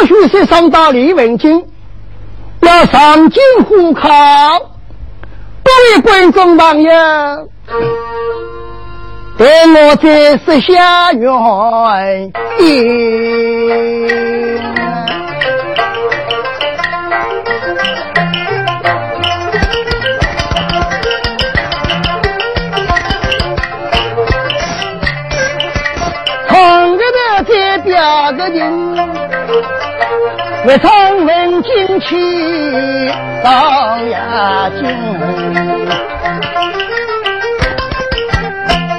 小学生上到李文静，要上京赴考。各位观众朋友，待我再设下原因。为从文进去上呀京，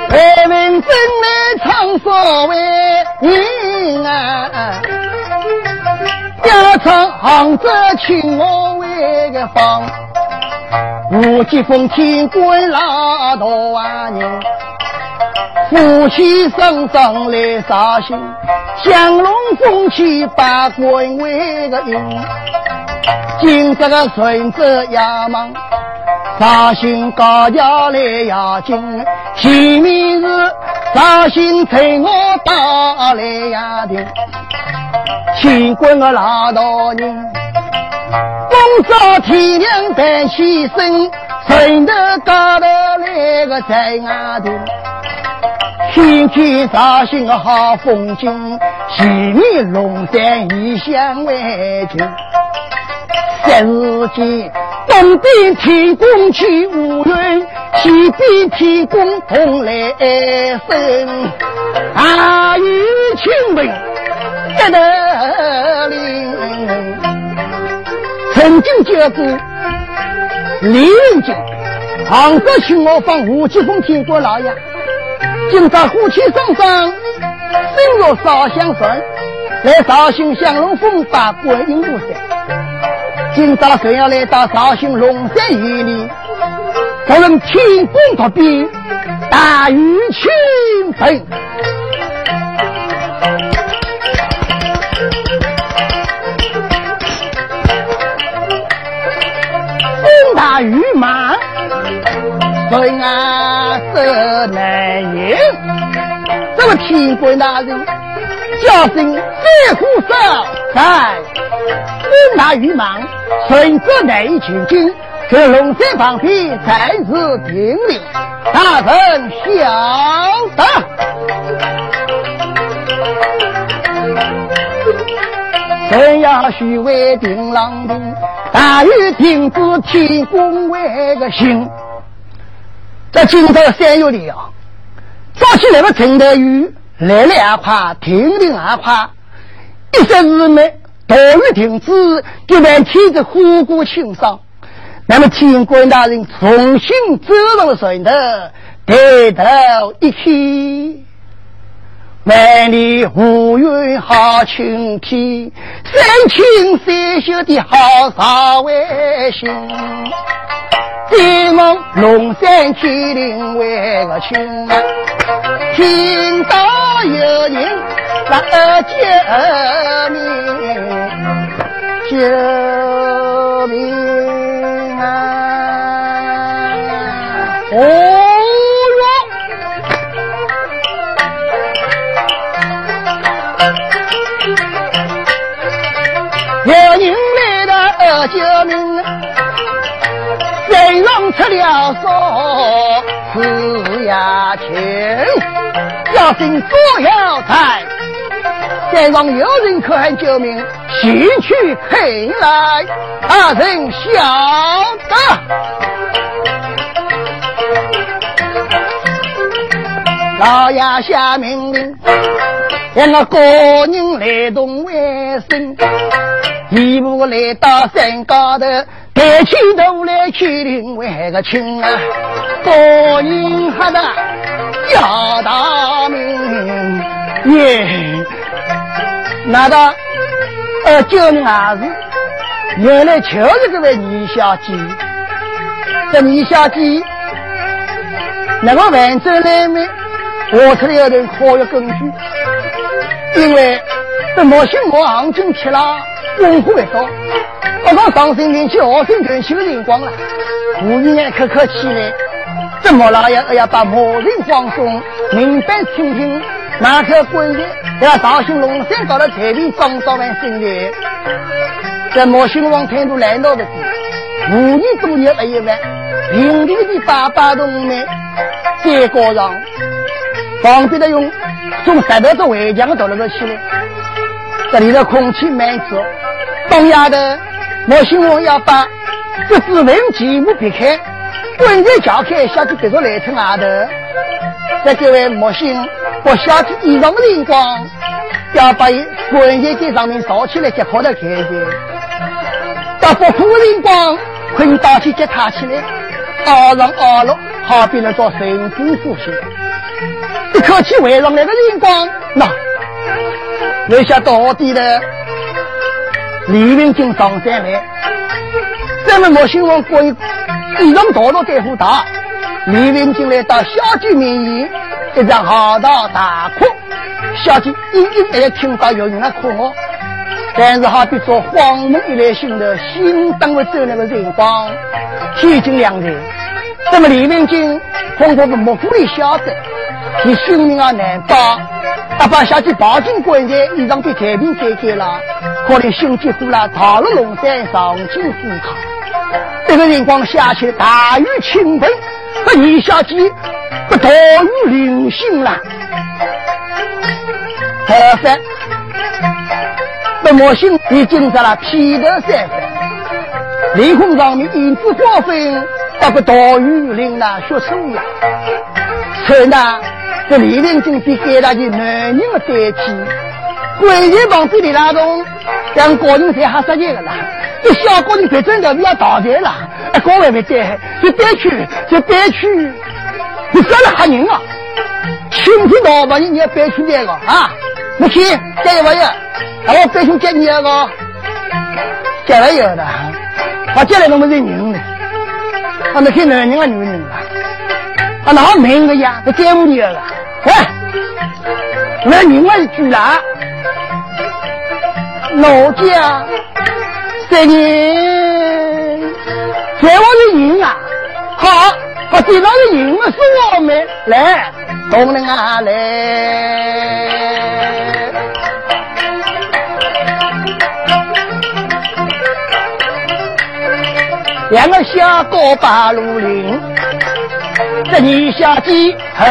为民真来唱所谓人啊，要唱杭州请我为个方，无极风天官拉大人。夫妻生生来杀心，降龙凤起八关为个因。今这个顺子衙门，杀心高家来押金。前面是杀心催我打来押的，天官个老大人，风早天亮办起身，顺头高头来个在外头。天天绍兴好风景，西面龙山异乡为景。三日间，东边天公去无云，西边天公同来生。大雨倾盆一得淋，曾经见过李文景，杭州请我放吴奇峰天国老爷。今朝夫妻双双，心若烧香神，来绍兴降龙峰把观音菩萨。今朝谁要来到绍兴龙山园里，可能天公托庇，大雨倾盆，风大雨猛。人啊，这难言。这个天官大人，叫声再虎少，在风大雨猛，顺着内前进，这龙山旁边暂时停留。大人晓得。人要须为定郎兵，大雨停止，天公为个心。在今朝三月里啊，早起来个陈德雨来了也快，停停也快，一时日没大雨停止，就连天子呼过清爽。那么天官大人重新走上了船头，抬头一看，万里无云好晴天，山清水秀的好少为行。天望龙山天灵为个亲，听到有人来救命，救命啊！哦哟，有人来了救命。人浪出了手，是呀亲，要心左要在。山上有人可喊救命，先去看来，二人晓得。老爷下命令，两个高人来动为生，一步来到山高头。抬起头来，去另外个亲啊！高人喝的要大名耶！难道呃救命儿子原来就是这位女小姐？这女小姐那个万州来面画出来一段科学根据，因为这莫姓莫行情吃了，功夫不多。我刚上身年纪学生团去的辰光了，吴姨娘客客气来，这莫老爷要把某人放松，明白听听，哪条官人要绍兴龙山到了太平庄早晚新年，在莫兴王态度来到的地，五年多年了一万，平地的八八洞门山高上，旁边的用从石头做围墙倒了个起来，这里的空气蛮浊。当夜的莫兴王要把这只文节目避开，关键撬开，下去别着来城外头，在这位莫兴。我下去衣裳的灵光，要把关键给上面烧起来，就跑到开的。把不苦的灵光，可以打起吉他起来，二上二落，好比那做神功呼吸。一口气围上来个灵光，那留下到底的李文金上山来。咱们莫兴王过一衣裳大了在乎大，李文金来到小居民营。一张嚎啕大哭，小姐隐隐约约听到有人在哭我，但是好比做黄门一来心头，心当会走那个辰光，天尽亮人。那么李文金恐怕是幕府里晓得，你性命啊难保，阿爸下去抱进棺材，衣裳被太平改改了，可怜心急火了，逃了龙山上京赴考。这个辰光下起大雨倾盆，这李小姐。不逃于灵性了，好三，那魔性已经在了披头散发，脸孔上面胭脂花粉，不不逃于灵那血手了。看那这李文金比给他的男人的代替，关键旁边的那种像高人才还实际的啦，这小高人别真的要倒台了，高位没带，就带去，就带去。你干了吓人啊！青天老把你你要背出这个啊！母亲，加油！把我别去接你那个，接了有的，我接来那么认人呢？他那些男人啊，女人啊，他哪没个呀？不在乎你了？哎，那人啊是巨大，老家三年，在我的人啊，好。我地上的银子是我们来，东人啊来，两个小高八路林，这你小鸡和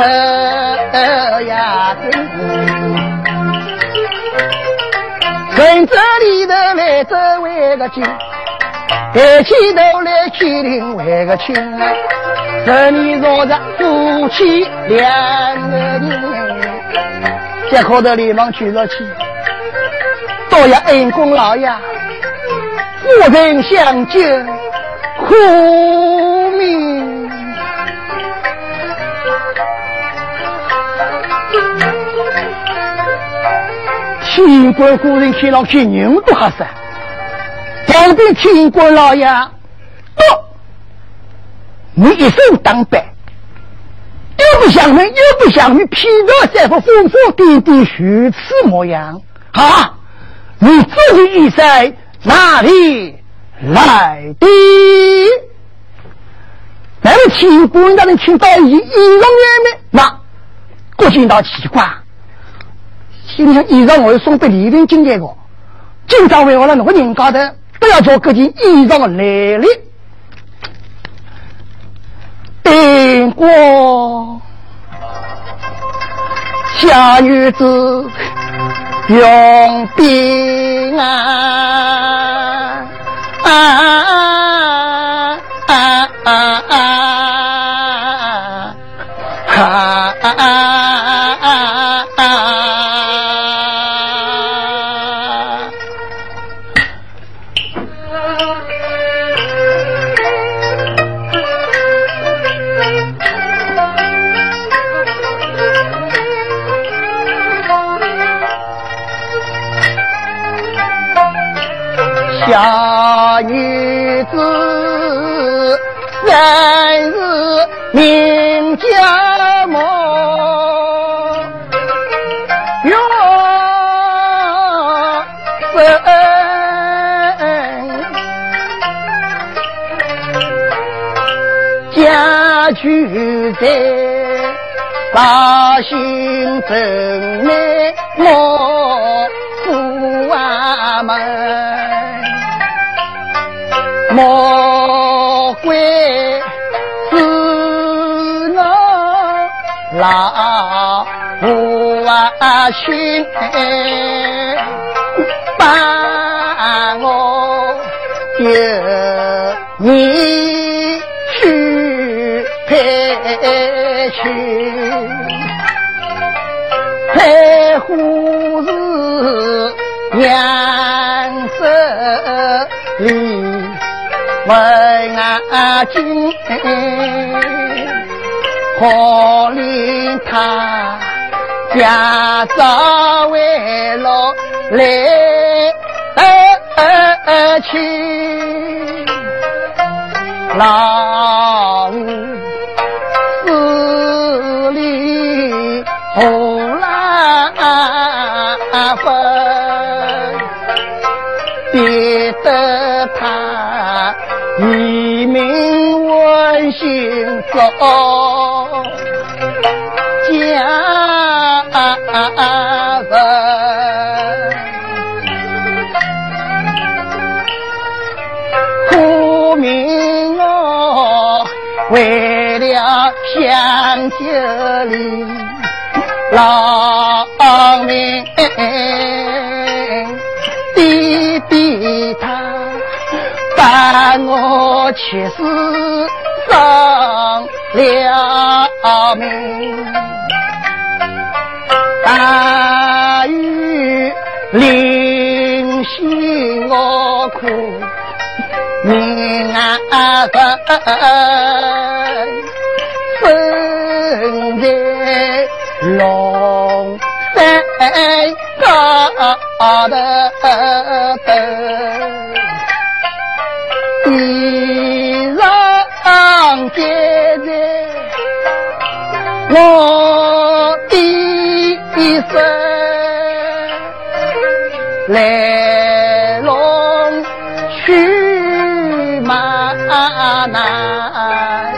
呀子，从这里头来走为个亲，抬起头来去领为个亲啊。这里坐着夫妻两个人，这可头连忙举着起，多谢恩公老爷，夫人相救，苦天官夫人看上去人不合适，旁边天官老爷。你一手当班，又不像人，又不像你，披着三副风风点点虚此模样啊！你自己一生哪里来的？那么听官大人听到一衣裳外面，那国君倒奇怪，心想衣裳我要送给李文金这个，今朝为了那个人家的，不要做这件衣裳来历。经过小女子用兵啊啊啊。啊啊啊啊啊啊。三日名叫梦，月生家居在老心真美，我父啊们，莫怪老父啊心，把我丢你去陪去。陪护是娘子里问阿金，可怜他家早为了来去老寺里红。分，逼得他问心走家人，苦命我为了乡亲里老命。弟弟他把我妻子丧了命，大雨淋湿我苦命啊分在龙山。高头，来龙去脉。难，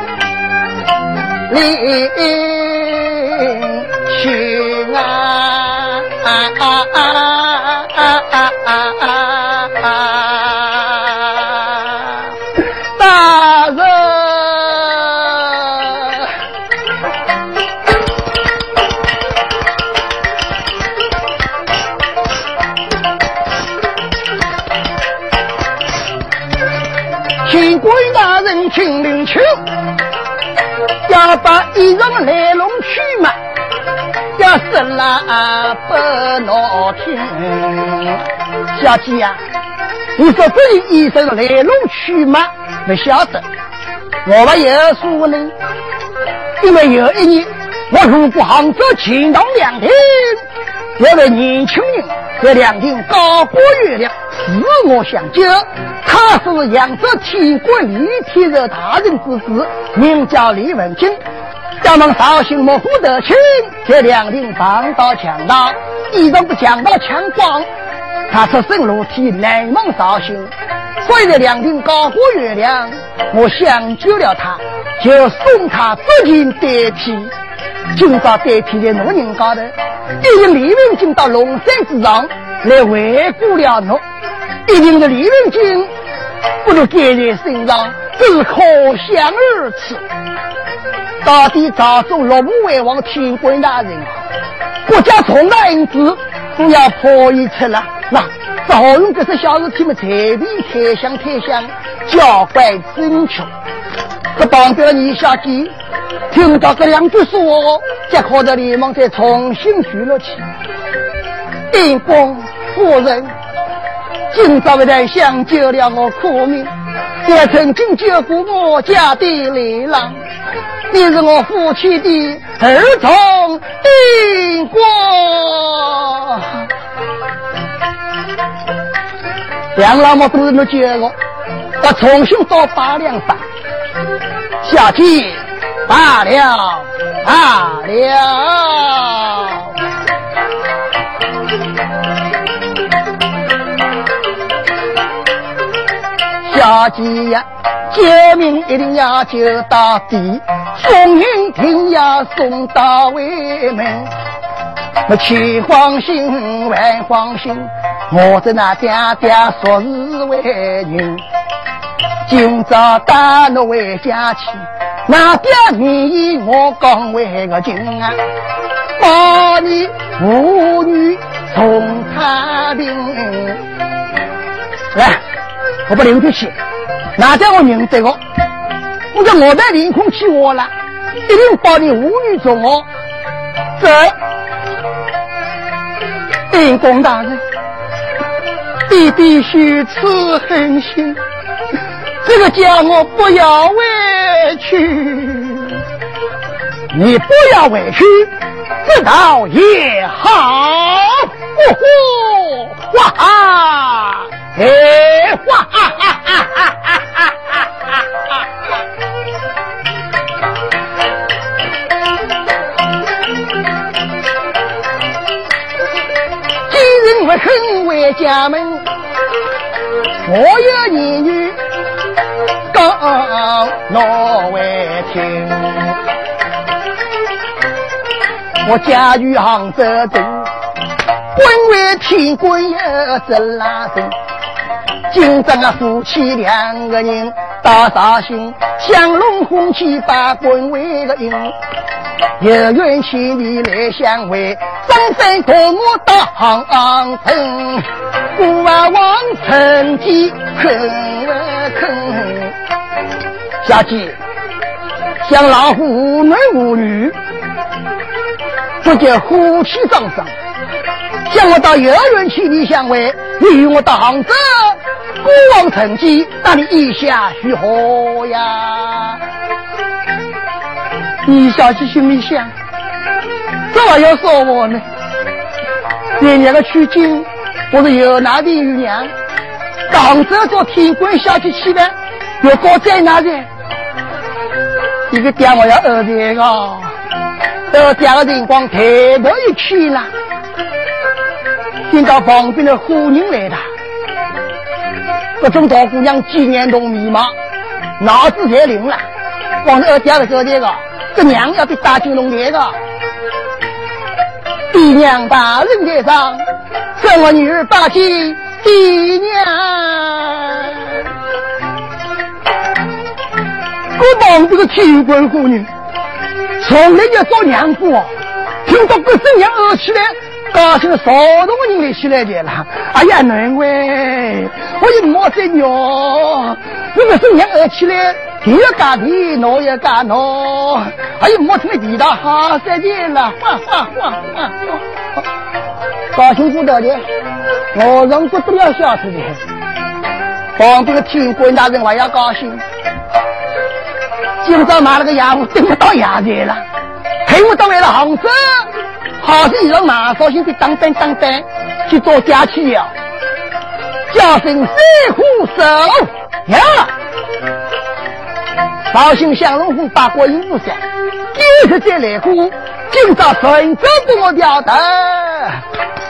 把衣裳来龙去脉。要是那不闹听，小姐呀，你说这医生来龙去脉不晓得？我们有说呢，因为有一年我路过杭州钱塘两厅，有位年轻人在两厅高过月亮，自我相救。他是扬州天国李天寿大人之子，名叫李文金。咱们绍兴莫虎得清，这两顶防刀强盗，一人不强盗强光。他出身裸体内蒙绍兴，所以这两顶高过月亮，我想救了他，就送他紫金代替。今朝代替在奴人高头，一定李文金到龙山之上来围顾了侬，一定是李文金不如盖在身上，这是可想而知。到底朝中落幕为王天官大人，国家重大因子都要破译出来。那赵用这些小事体们，随便太想太想，交怪争求。这帮着你小姐听到这两句说，这可得连忙再重新举了起。电光夫人，今朝在想救了我苦命，也曾经救过我家的雷郎。你是我夫妻的儿童丁光，两老母不是那接我，我重新到八两上，小姐罢了罢了，小姐呀。救命一定要救到底，送人听呀送到外门，我千放心万放心，我在那爹爹说是为人，今朝带侬回家去，那爹愿意我讲为个情啊，保你妇女从太平。来，我把留得起，哪叫我认得我？我叫我在凌空起我了，一定保你无女做我。走，秉公大人，你必须此狠心，这个家我不要委屈，你不要委屈，这倒也好。呼呼，哇哈，哎，哇哈哈哈哈在家门，我有儿女讲老为听。我家于杭州城，官为天官要真拉真。今朝啊夫妻两个人打啥心，相龙红旗把官为个应。有缘千里来相会，张三和我到杭城，孤儿望成吉坑坑。小姐，像老虎无男无女，不叫夫妻双生。叫我到有缘千里相会，你？与我到杭州，孤王成吉，那你？意下如何呀？你小姐心里想，这还要说我呢？人家个取经，我是有哪的有娘？杭州做天官小姐去了，又高在哪里？一个爹我要二这个，二爹的辰光抬头一去了，见到旁边的妇人来了，各种大姑娘几年都迷茫，脑子才灵了，往二爹的说这个。这娘要被打进龙殿的，爹娘大人在上，生我女儿打进爹娘。我帮这个天官姑娘，从来就做娘过。听到个声娘儿起来，高兴的少动的人来起来去了。哎呀，难怪我也没在娘，这个声娘儿起来。你要干地，我要干我，还有莫听的地道好再见了，哗哗哗哗哗！高兴不得了，我人不得了小子的，旁边的天官大人还要高兴。今朝买了个鸭母，等不到鸭子了，陪我到来了杭州，好是让马绍兴的当班当班去做假期呀，叫声三虎手呀！绍兴向龙峰八国营之下，今日再来过，今朝顺州给我调得，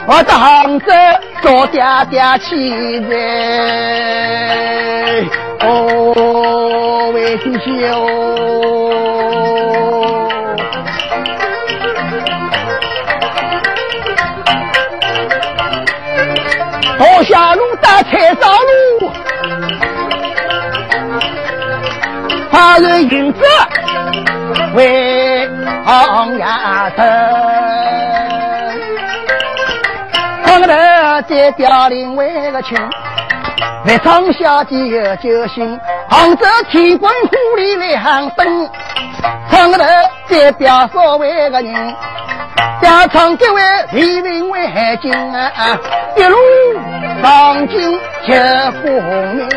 我到杭州做爹爹去在，哦，为弟兄，多下路打菜烧路。他人云子为红牙头，他个头在凋零为个情，来张小姐有救星，杭州天官府里两灯，他个头在表所为个人，表唱这位李明为金啊，一路上京接功名。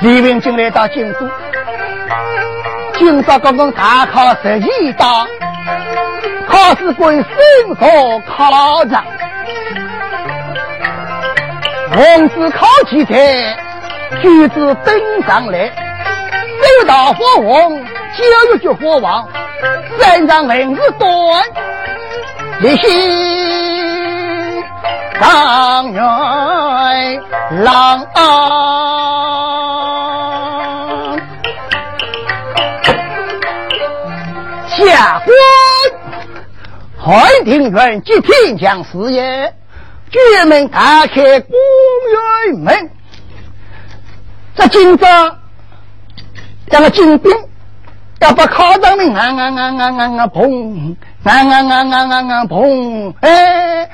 李明进来到京都，今朝刚刚大考十一道，考试官身所考场，王子考起才，举子登上来，六道佛王，九月绝佛王，身上文字短，立心当元郎。下官海定院接天将事业，举门打开公园门。这今朝这个金兵要把考场的啊啊啊啊啊啊砰，啊啊啊啊啊啊砰！哎，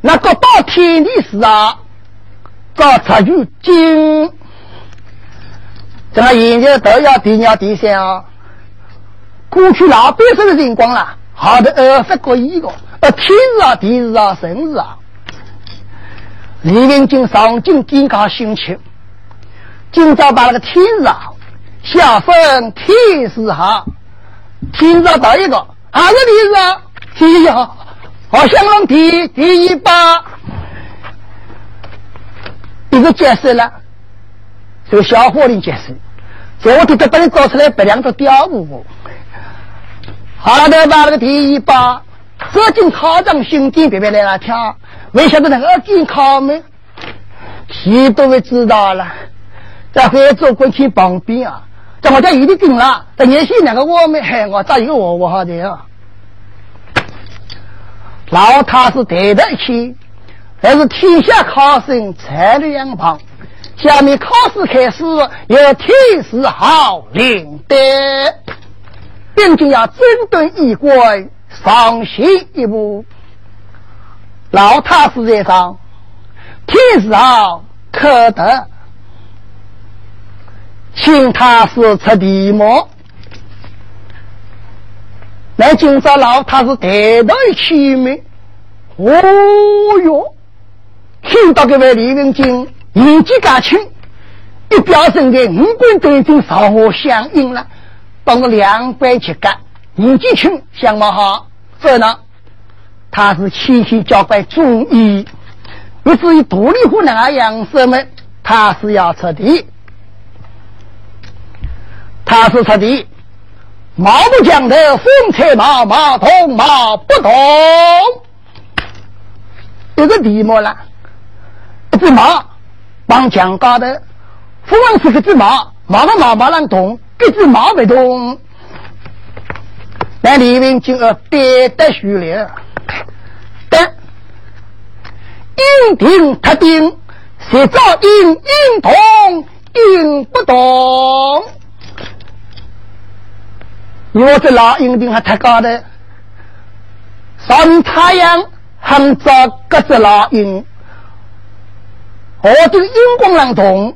那个到天地时啊，搞出去金，这个现在都要第二第三啊。过去老百姓的辰光啦，好的二十个一个，呃，天日啊，地日啊，神日啊。李文金上京见他心情。今朝把那个天日啊，下分天日好，天日到一个，二十天日啊，第一号，好像龙第第一把，一个解释了，这个小伙子解释，昨天他把你找出来，白两个雕舞，好的把那个第一把，走进考场，兄弟别别来了跳，没想到那个进考门，题都会知道了。在合作关系旁边啊，我家一定定了。在年轻两个我们，嘿，我找一个我我好的啊。老他是对得起，还是天下考生才两旁。下面考试开始，要天时好领的，并且要整顿衣冠，上行一步。老太师在上，天时好可得。请他是出题目，那今朝老他是抬头一起门，哦哟，听到这位李文金年纪刚轻，一表身的五官都已经朝我相应了，帮我两百七干，年纪轻相貌好，这呢，他是谦谦交关中医，不至于独立湖南养生们，他是要出题。他是出的，毛不讲的风车马马同马不同，一个题目了，一只马帮讲高的，风是这只马，马的马马能动，一只马不动。那李明就要跌得虚了，但应定特定，谁造应应同应不动。我这老鹰顶还太高的，上太阳很照各只老鹰，我这个荧光能动，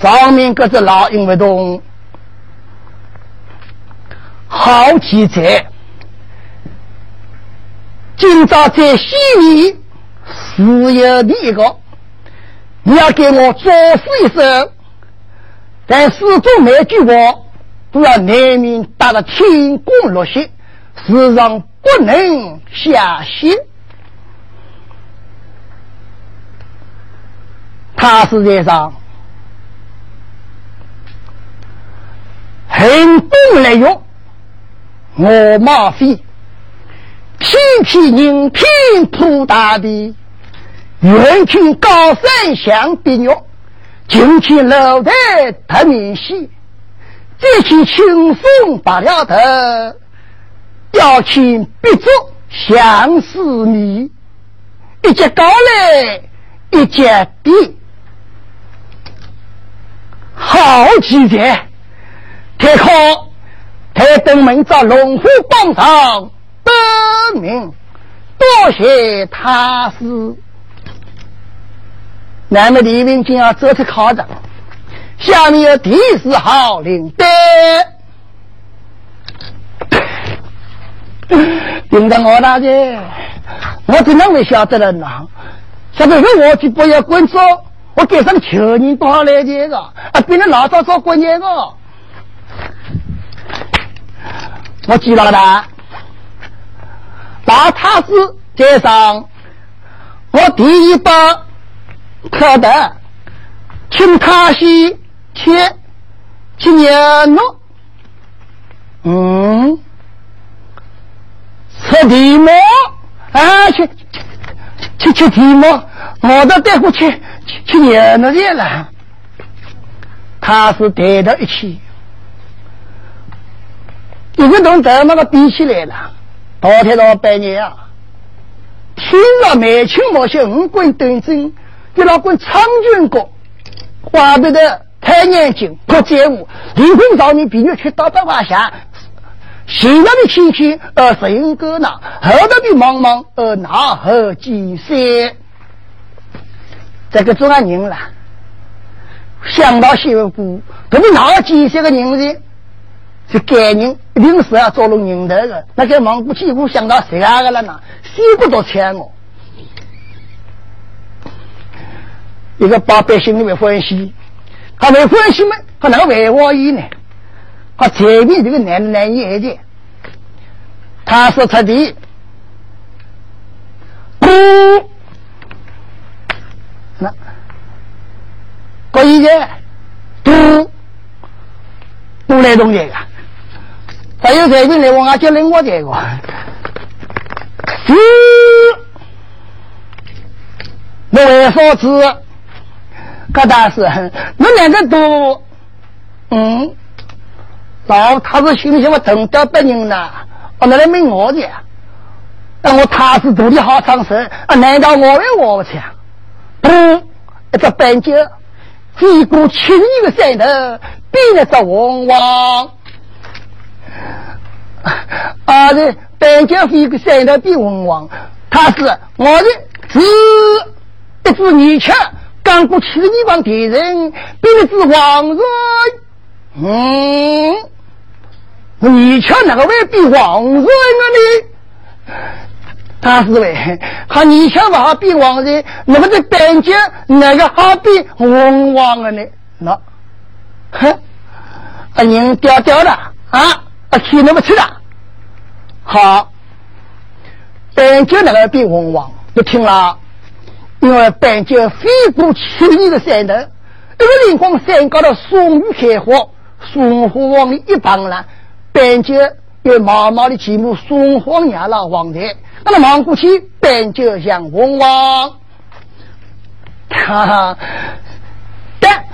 上面各只老鹰不动，好奇哉！今朝在西里是有的一个，你要给我作诗一首，但始终没句话。都要难免打了天公落雪，世上不能下雪。他是在上，很多来用，我马飞，偏偏人天铺大地，远听高山响的鸟，近听楼台特明显。再去轻松罢了头，要请别做相思迷，一节高来一节低，好几节！太好，太登门找龙虎榜上得名，多谢他师。那么李文金要走出考场。下面有第四号领队，领着我大姐，我怎能会晓得了呢？晓得我就不要工作，我给上求你多少来钱个？啊，别人老早早过年个，我记老大，老太师街上，我第一把可得，请他西。去去年诺，嗯，吃地毛啊，去去去地毛，我都带过去去去年诺去了。他是带到一起，一个同头那个比起来了，昨天到半夜啊，听着梅青毛秀五棍端正，给老棍苍军国，花不得太眼睛不在乎，灵魂上面比你去打百花下。前头的青青呃神歌那，后头的茫茫呃那何几山？这个做个人了，想到小姑，他们哪几些个人呢？是该人一定是要做了人头的。那个蒙古几乎想到谁啊个了呢？谁不都抢我？一个把百姓里面欢喜，他没欢喜嘛？他哪个为我意呢？他前面这个男男一点，他说他的，不，那，可以的，不，不来动这个，还有这边来往啊，就领我这个，是，我为啥子？可大是，那两个都，嗯。老他是心里想我等到别人呢，我那来没我的，那我踏实独立好长寿啊？难道我也我不强？不，一个半截飞过千里的山头，变了个王王。啊，这半截飞过山头变王王，他是我的是一只泥鳅，刚过千里帮敌人，变了只王人。嗯。你瞧哪个会比王人呢？他是为，他你瞧吧，比王人，那么在边界哪个好比王王的呢？那，哼，啊人掉掉了啊，啊天那么吃了，好，边界哪个比王王？不听了，因为边界飞过千里的山头，这个灵光山高的松雨开花，松花往里一绑了。边界有毛毛的积木，双黄牙老王台，那么望过去，边界像王王，哈哈，但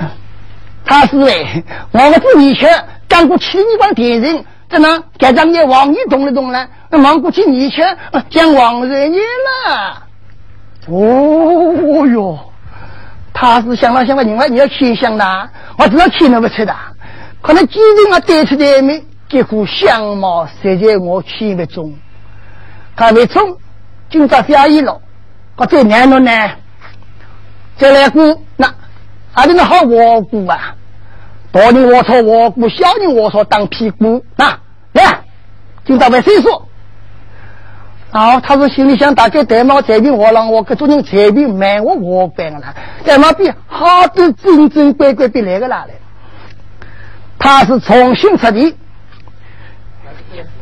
他是为我们这以前干过七里帮敌人，怎么改张也王一懂了动了？那望过去以前讲王人年了，哦哟，他是想了想了，另外你要去想的，我知道去那不去的，可能几人啊对出来没？结果相貌实在我去不中，他没中，今朝下雨了，我再难了呢。再来过那，还是那好窝姑啊！大人我操窝姑，小人我操当屁股。那来，今朝问谁说？哦，他是心里想，大概戴帽彩屏我让我各种人彩屏买我我办了，戴帽比好多正正规规比来个哪来？他是重新出地。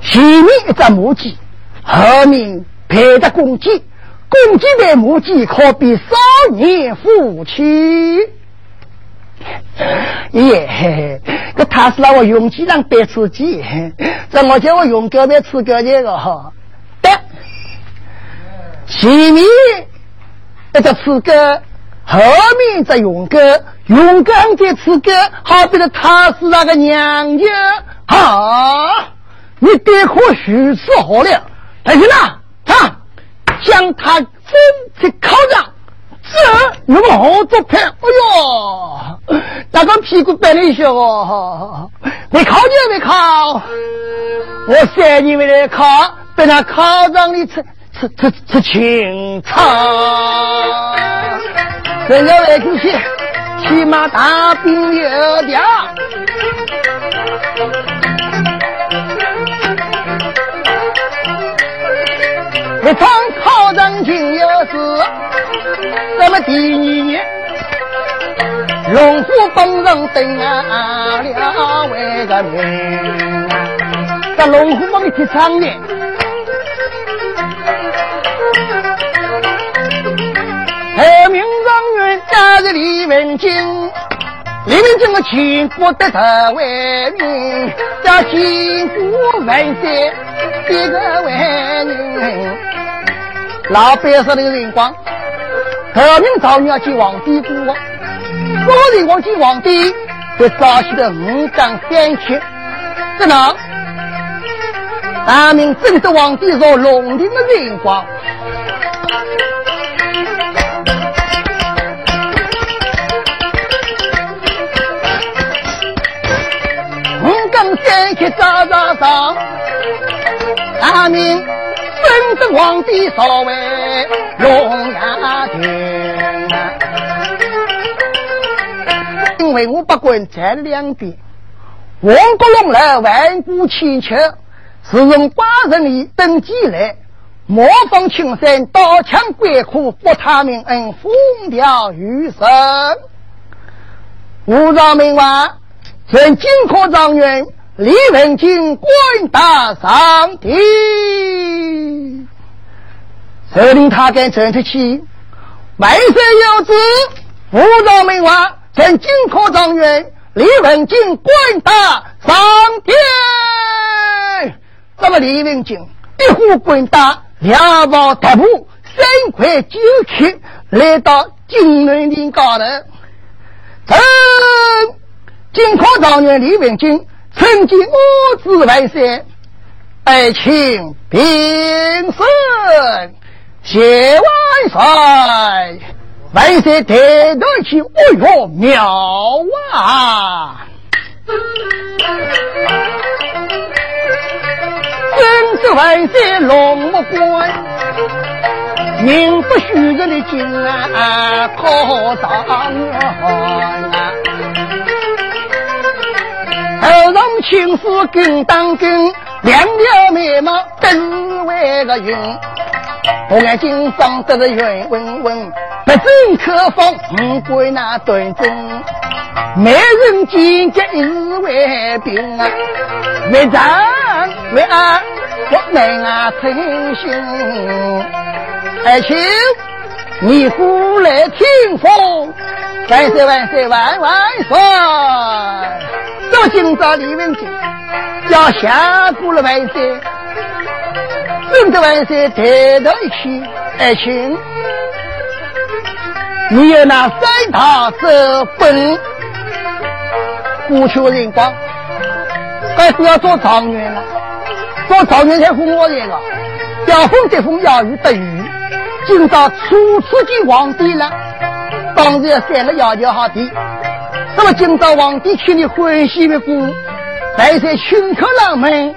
前面一只母鸡，后面配着公鸡，公鸡的母鸡可比少年夫妻。耶，这他是让我用鸡让白吃鸡，这我叫我用狗别吃狗这个哈。的。前面一个刺客，后面一勇哥，勇敢的刺客，好比是他是那个娘舅。好，你对可许是好了。来人呐，他将他分在靠上。这你们好作拍！哎呦，那个屁股白了一些哦，没考就没考，我三你们来考。在那考场里吃吃吃吃清仓，人家外出去，起码大兵有调。一场考上进有事，那么第二年，龙虎本人登啊了位个名，这龙虎帮提倡的，后名状元加是李文金，李文金的全国得头为名，叫千古万岁一个为人。老百姓那个辰光，头明早你要见皇帝过，过个辰光见皇帝，就早起的五更三七，这能大明正德皇帝若龙庭的荣光。上，大明正皇帝所为龙牙亭。因为我不管这两点，王国龙来万古千秋。是从八十里登基来，模仿青山，刀枪鬼苦，不他命恩，风调雨顺。吴兆明话，任金科状元李文金官大上帝，责令他跟正出去。万岁有旨，吴兆明话，任金科状元李文金官大上天。这么李文金一呼官大，两旁踏步，三块九曲，来到金门岭高头。臣金科状元李文金，曾经我子万岁，爱卿平身，谢万岁。万岁抬头去，哎呦，妙啊！真是万岁龙目关，名不虚传的金啊，可当元啊！头上青丝跟当根，两条眉毛瞪为个圆，红眼睛长得是圆滚滚，不正可防五官那端正，美人尖角一为兵啊，为长为安。我们啊，诚心，爱卿，你过来听风，万岁万岁万万岁！这今朝李文金要下过了万岁，真的万岁抬头一去，爱卿，你有那三大手本，过去的辰光，还是要做状元了。做状元才封我一个，要风得风，要雨得雨。今朝初次见皇帝了，当然要三个要求好的。那么今朝皇帝请你欢喜的过，来在请客郎们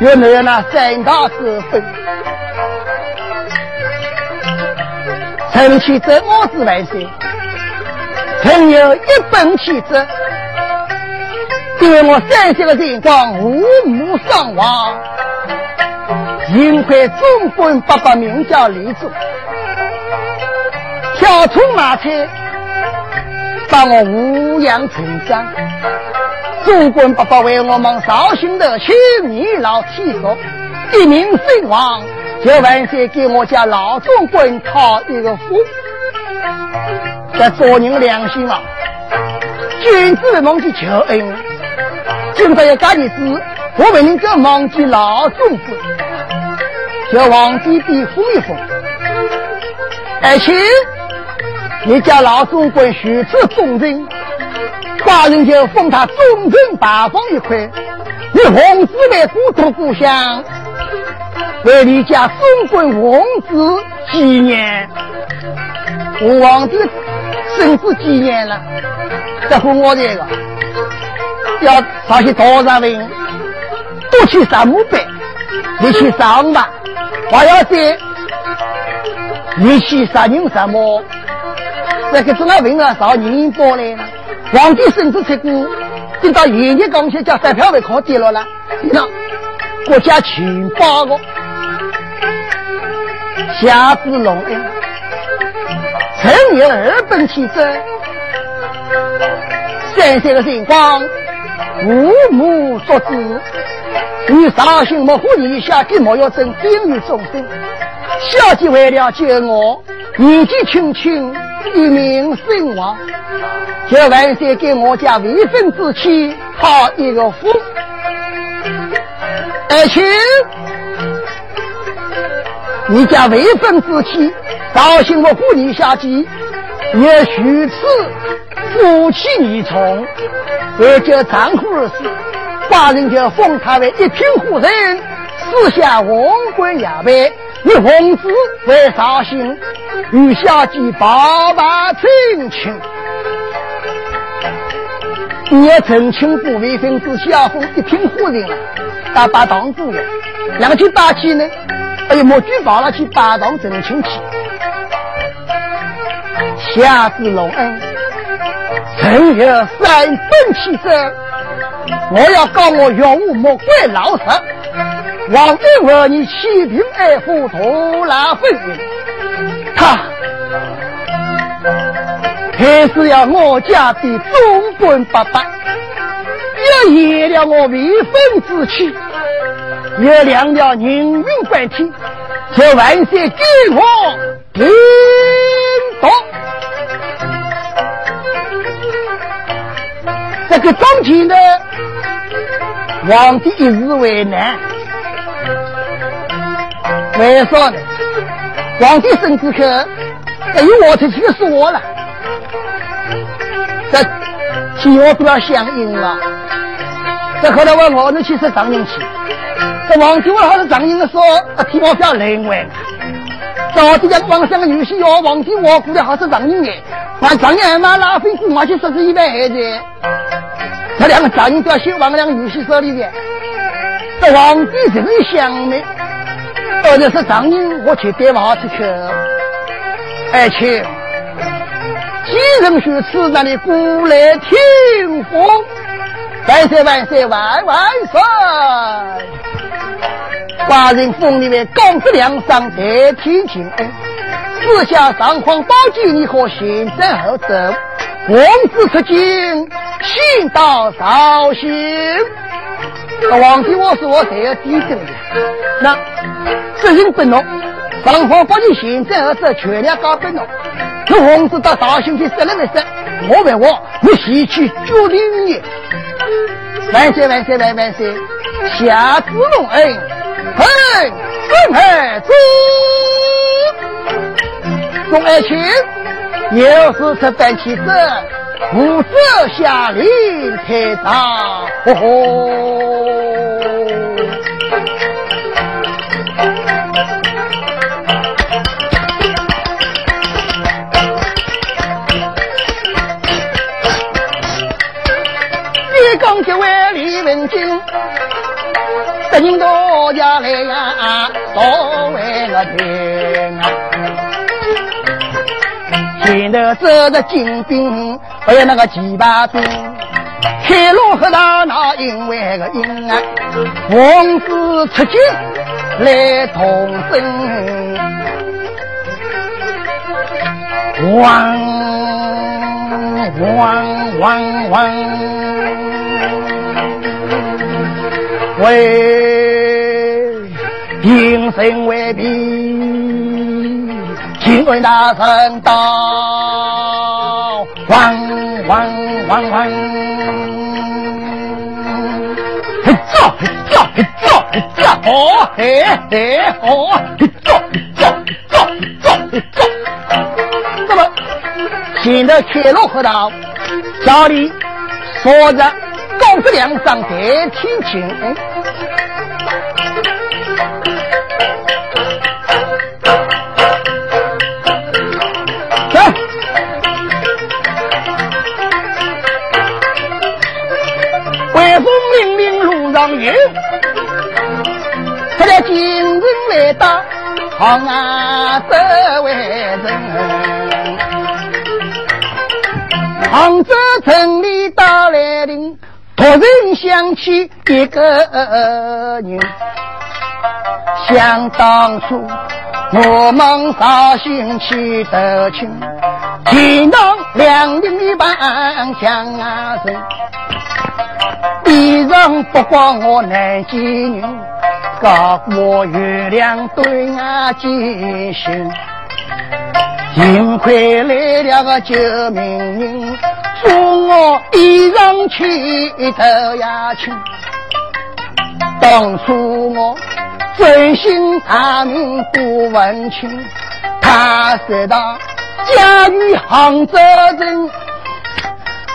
又有那三大手分。臣去奏我子万岁，臣有一本启奏。因为我三岁的辰光，父母双亡，幸亏中官爸爸名叫李祖，跳出马车，把我抚养成长。中官爸爸为我们绍兴的亲年老体弱，一命身亡，就万岁给我家老中官讨一个福。这做人良心啊，君子忘记求恩。今朝要干的事，我不能够忘记老中官，叫皇帝给封一封。而且，你家老中官许次忠贞，寡人就封他忠贞大方一块。你皇子为故土故乡，为你家中官王子纪念。我皇帝生子纪念了，再封我这个。要上去多少人？多去三五百，你去上吧。还要再你去杀人什么？这个怎么问啊？上宁波来了。皇帝甚至出过，等到爷爷刚去叫三票位考跌了了。你看，国家全包个，下子龙恩，曾有二本起奏，三岁的辰光。父母所知，你绍兴莫虎一下给莫要争兵于众生。小姐为了救我，年纪轻轻一命身亡，就万岁给我家未婚之妻讨一个福。而且，你家未婚之妻绍兴莫虎一下姐也许此夫妻二重。为救丈夫而死，寡人就封他为一品夫人，私下王冠牙白，你皇子为绍兴，与下级报答陈情。你要陈情不为分子下封一听唬人了，打把当主的，两个去打起呢？哎呀，莫举报了去打当陈情去。下至隆恩，曾有三分气者，我要告我岳武莫怪老实。王帝为你欺贫爱富，图拉分银，他还是要我家的中本八百，又演了我未婚之妻，又量了人命关天，这万岁给我听到。这个当前呢，皇帝一时为难。为啥呢？皇帝身子可哎呦，我出去的是我了。这天我不要相应了。这后来我我能去是张英去。这皇帝我还是张英的说，啊天我不要灵外。到底讲皇上的女婿要皇帝我估的还是张英哎。把张英嘛拉飞过去说是一般孩子。这两个张英都要先往两个女婿手里的。这皇帝这个一想呢。到底是张英，我去带娃出去。而且，几人去此那里过来听风？万岁万岁万万岁！寡人封你为高质良上代天亲恩，四下上皇宝剑，你可先斩后奏？王子出京，先到绍兴。那皇帝，我说我才要低头的。那执行不诺，上皇把你现在儿子全量交给侬。那皇子到绍兴去杀了没杀？我问我，你先去决定你。万岁万岁万万岁！下旨隆恩，嘿，众儿子，众爱卿，有事出办起子。武则下令开打，呵呵！你刚结为李文金，得人多家来呀，多为了听前头走着金兵。还有那个几把兵，开路和大闹，因为个因啊，王子出京来同征，汪汪汪汪，为平生为兵，请问大圣道，汪。汪汪汪！嘿走嘿走嘿走嘿走哦嘿嘿哦嘿走嘿走嘿走嘿走嘿走。那么现在开路河道，家里说着高质量上代天亲。云，他俩今人来到杭啊州为人，杭州城里到来临，突然想起一个人，想当初我们绍兴去得亲，见到两人一般相认。衣裳不光我难见人，高过月亮对俺见心。幸亏来了个救命人，送我衣裳去投呀亲。当初我真心他命不问情，他说道家于杭州人，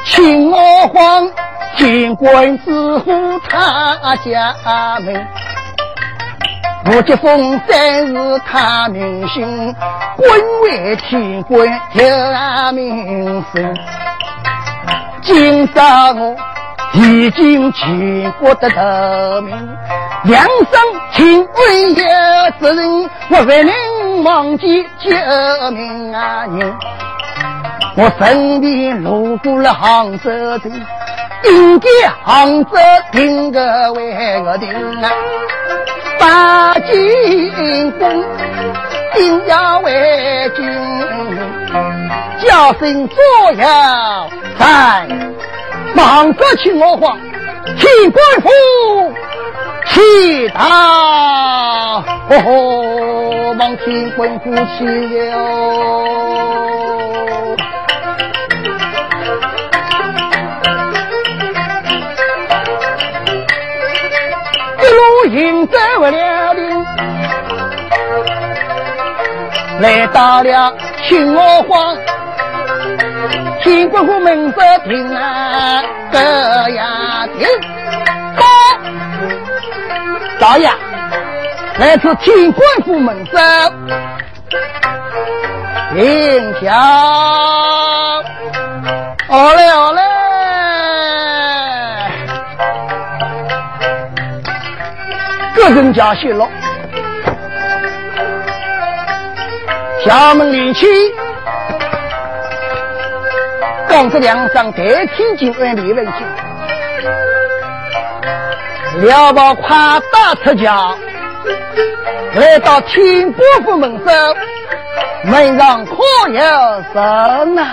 请我慌。见官之呼他家门，我结封三是他名姓，官为天官有名声。今朝我已经全国的头名，梁上亲恩有责任，我不能忘记救命啊人。我身边路过了杭州城，应该杭州定个为个定啊。八进宫，定要为君，叫声左右在，忙着请我皇，请官府去到，哦吼，望天官府去哟。行走不了的，来到了青娥坊，秦国府门首停啊，这样停。好，老爷，来自秦国府门首，停下。好嘞，好嘞。个人家谢了，厦门连起，刚子梁上代替警官李文静，辽宝跨大出家，来到天波府门首，门上可有人呐？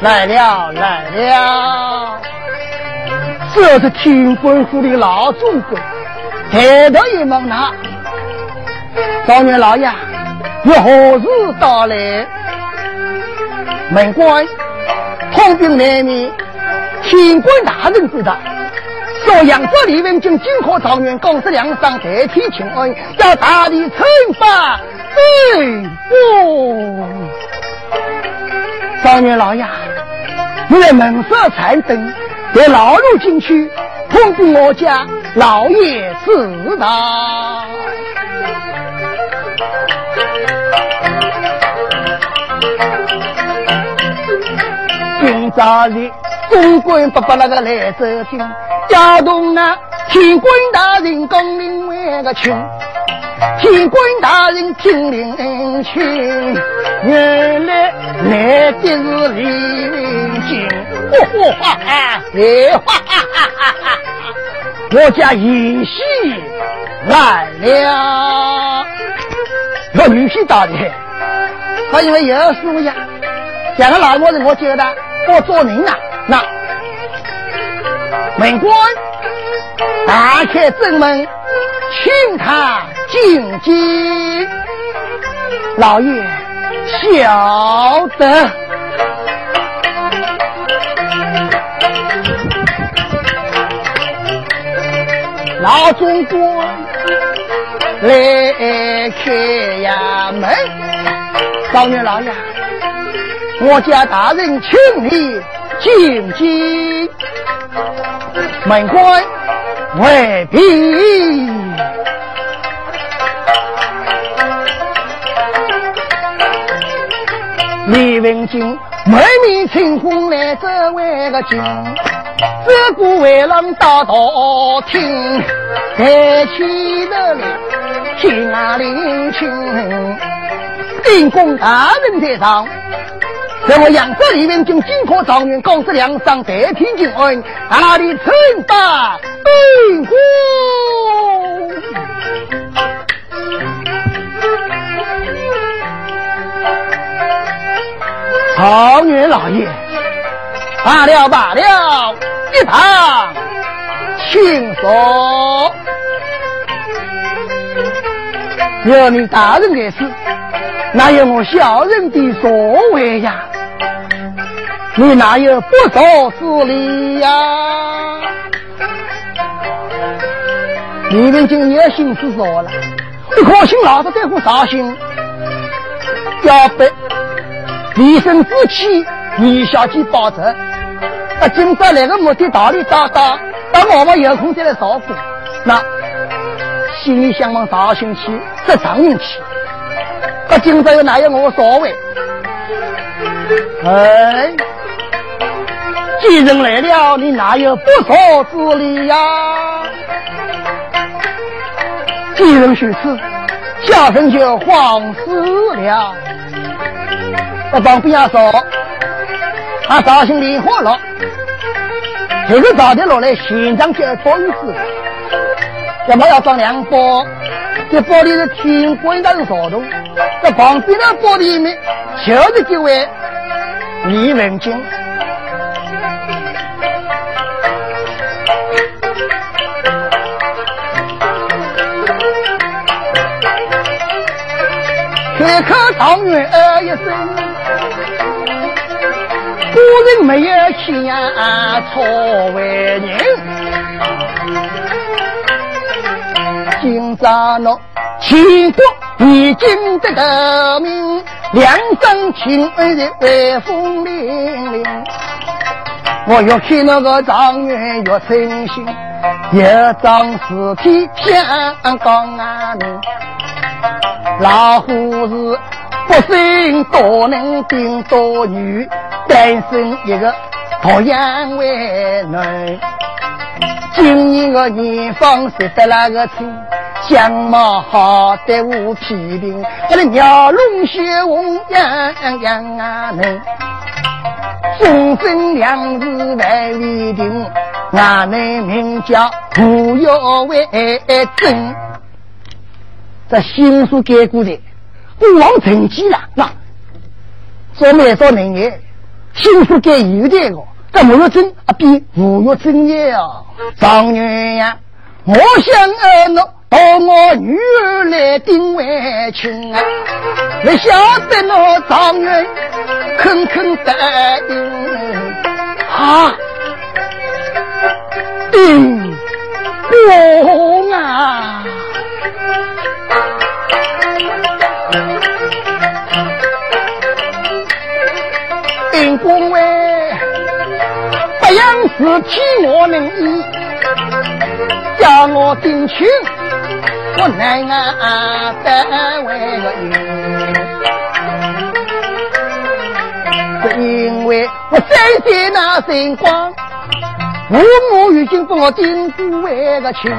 来了来了，这是天官府的老总管。抬头一望，那少年老爷有何事到来？门官通禀内面，天官大人知道，说扬州李文俊金科状元，公司梁上代替请恩，要大力惩罚。对不？少年老爷，你在门首参灯，在老路进去，通禀我家。老爷知道，今朝里总管不把那个来走进，叫动那天官大人公领为个亲，天官大人听令去，原来来的是李文金，哈哈哈，哎哈哈哈哈哈。我家银喜来了，我女婿到的，他因为有事呀，两个老婆子我接的，我做人啊，那。门官打开正门，请他进京，老爷晓得。老总管来开呀门，少年老爷，我家大人请你进京。门官未必。李文金满面春风来这外个京。自古为郎到大厅，抬起头来听啊聆听。进宫大人在上，在我扬州里面进金科状元，高质梁上代替进恩，哪里称霸进宫？状元老爷，罢了罢了。一旁请说，有你大人的事，哪有我小人的所为呀？你哪有不说之理呀？李文金有心思说了，你可信老子在乎绍兴，要被立身之气，你小姐保着。那今朝来个目的，道理大大，等我们有空再来照顾。那心里想往绍兴去，这状元去。可今朝又哪有我所谓？哎，既然来了，你哪有不说之理呀？既然如此，下人就慌死了。那旁边要说，啊，绍兴莲花落，这个早点落来，现场就要装子，要么要装两包，这包里是天官的是啥东？这旁边的包里面就是这位。李文金，开口状元儿一声，人没有钱呀，错为人。今朝侬齐国已经得得名。两声亲恩的威风凛凛，我越看那个状元越称心，一张尸体像钢啊明，老虎是不生多男顶多女，单身一个托养为女，今年个年方识得那个亲。相貌好得无批评，我的鸟龙血红样样啊能，终身两字来立定，俺们名叫不要为真。这新书改过的，不枉成绩了。那说没说能言，新书改有的个，这吴月珍啊比吴月珍也啊，状元呀，我想儿侬。到我女儿来定为亲啊！没晓得那状元肯肯答应啊！定养事体我能依，叫我定亲。我难啊，单位个因，是因为我三岁那辰光，父母已经把我定过为个亲，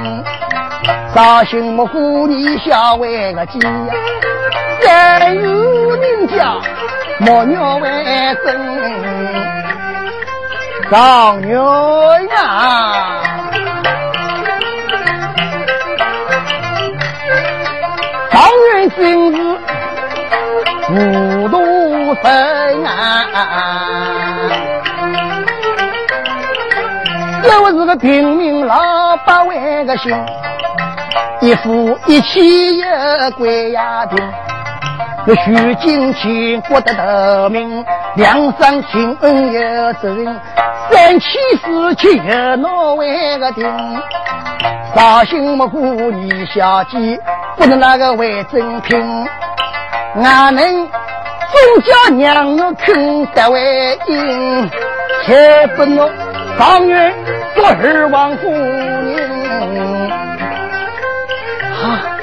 绍兴木虎你小为个姐，三有人家莫鸟为真，状元啊！状元心是糊涂神啊！我是个平民老百万个心，一夫一妻一归呀庭。那徐金钱国得得名，梁山亲恩有责任，三妻四妾有哪位个定？绍兴木虎女小姐。不能那个为正品，俺们总叫娘我肯得为因，且不能状元做二王夫人。啊，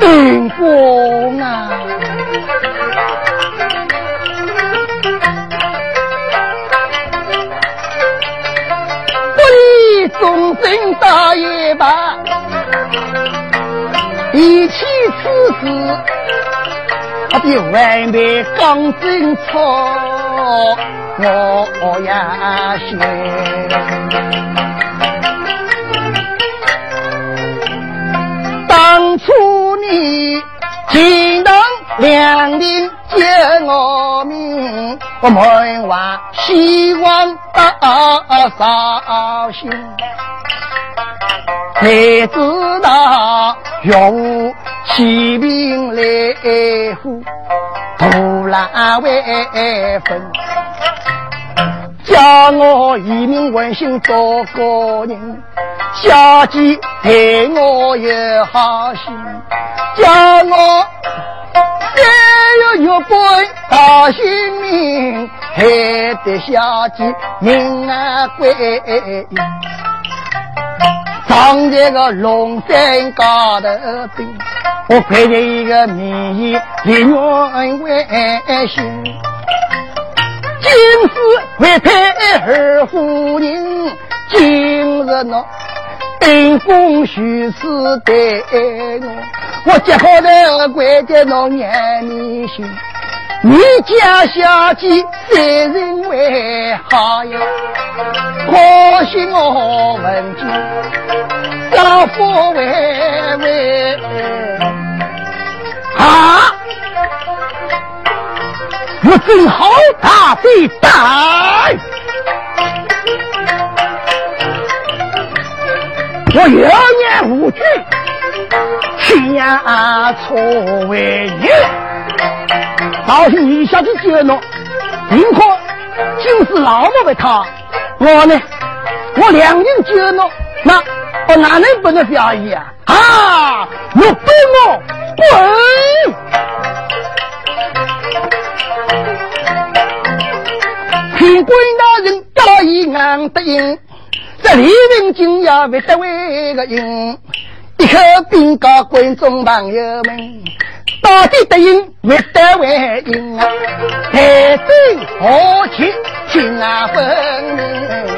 定公啊，贞大一把。比起此事，他比外面刚正错，我呀信。当初你竟能两领接我命，我门外希望到绍兴。才知道用骑兵来护，徒劳为分。叫我一命问心做个人，小姐对我有好心，叫我再有一本大性命，还得小姐命啊归。藏在个龙山高头顶，我配着一个名医李元为兄，今世为配二夫人，今日喏。冰封虚实对我，我结好的怪的侬眼迷心。你家小姐三人为好呀，可惜我问君，丈夫为为啊，我正好大的大。我有眼无惧，下错为女。倒是你下去接侬，宁可就是老母为他。我呢，我两人接侬，那我哪能不能表演啊？啊，我滚我滚！平官大人答应俺答应。这李文金要为得为个应，一口禀告观众朋友们，到底得应为得为应啊？台灯何其清啊分明。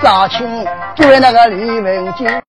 天官府里来招亲，就为那个李文静。